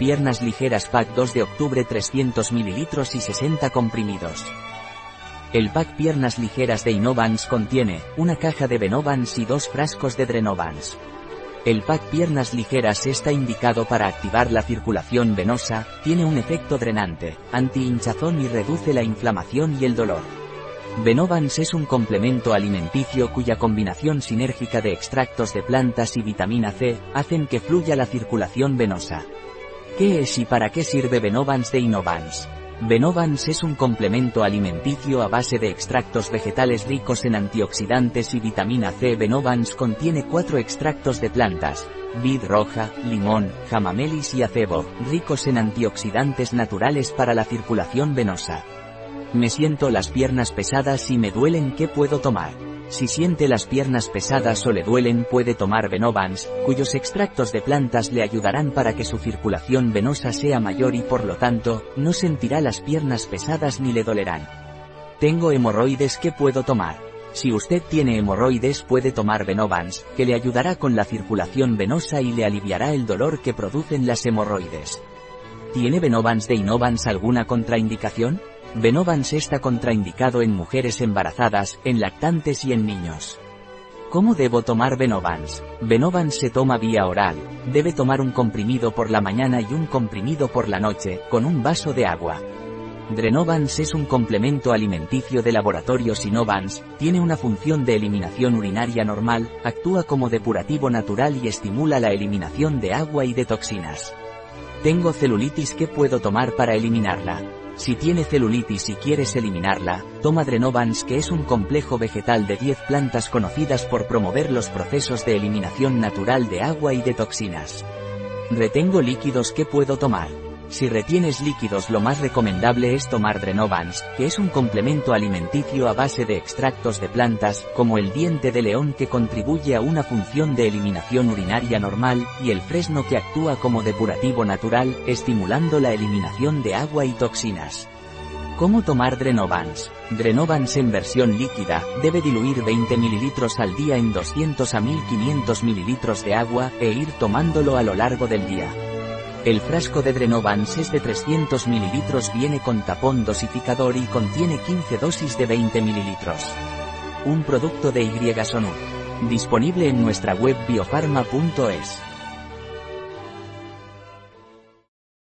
Piernas ligeras Pack 2 de octubre 300 ml y 60 comprimidos. El pack Piernas ligeras de Innovans contiene una caja de Venovans y dos frascos de Drenovans. El pack Piernas ligeras está indicado para activar la circulación venosa, tiene un efecto drenante, anti-hinchazón y reduce la inflamación y el dolor. Venovans es un complemento alimenticio cuya combinación sinérgica de extractos de plantas y vitamina C hacen que fluya la circulación venosa. ¿Qué es y para qué sirve Venovans de Innovans? Venovans es un complemento alimenticio a base de extractos vegetales ricos en antioxidantes y vitamina C. Venovans contiene cuatro extractos de plantas, vid roja, limón, jamamelis y acebo, ricos en antioxidantes naturales para la circulación venosa. Me siento las piernas pesadas y me duelen, ¿qué puedo tomar? Si siente las piernas pesadas o le duelen puede tomar Venovans, cuyos extractos de plantas le ayudarán para que su circulación venosa sea mayor y por lo tanto, no sentirá las piernas pesadas ni le dolerán. Tengo hemorroides, ¿qué puedo tomar? Si usted tiene hemorroides puede tomar Venovans, que le ayudará con la circulación venosa y le aliviará el dolor que producen las hemorroides. ¿Tiene Venovans de Innovans alguna contraindicación? Venovans está contraindicado en mujeres embarazadas, en lactantes y en niños. ¿Cómo debo tomar Venovans? Venovans se toma vía oral, debe tomar un comprimido por la mañana y un comprimido por la noche, con un vaso de agua. Drenovans es un complemento alimenticio de laboratorio Sinovans, tiene una función de eliminación urinaria normal, actúa como depurativo natural y estimula la eliminación de agua y de toxinas. Tengo celulitis, ¿qué puedo tomar para eliminarla? Si tiene celulitis y quieres eliminarla, toma Drenovans que es un complejo vegetal de 10 plantas conocidas por promover los procesos de eliminación natural de agua y de toxinas. Retengo líquidos que puedo tomar. Si retienes líquidos lo más recomendable es tomar Drenovans, que es un complemento alimenticio a base de extractos de plantas, como el diente de león que contribuye a una función de eliminación urinaria normal, y el fresno que actúa como depurativo natural, estimulando la eliminación de agua y toxinas. ¿Cómo tomar Drenovans? Drenovans en versión líquida, debe diluir 20 ml al día en 200 a 1500 ml de agua, e ir tomándolo a lo largo del día. El frasco de Drenovans es de 300 ml, viene con tapón dosificador y contiene 15 dosis de 20 ml. Un producto de Y Disponible en nuestra web biofarma.es.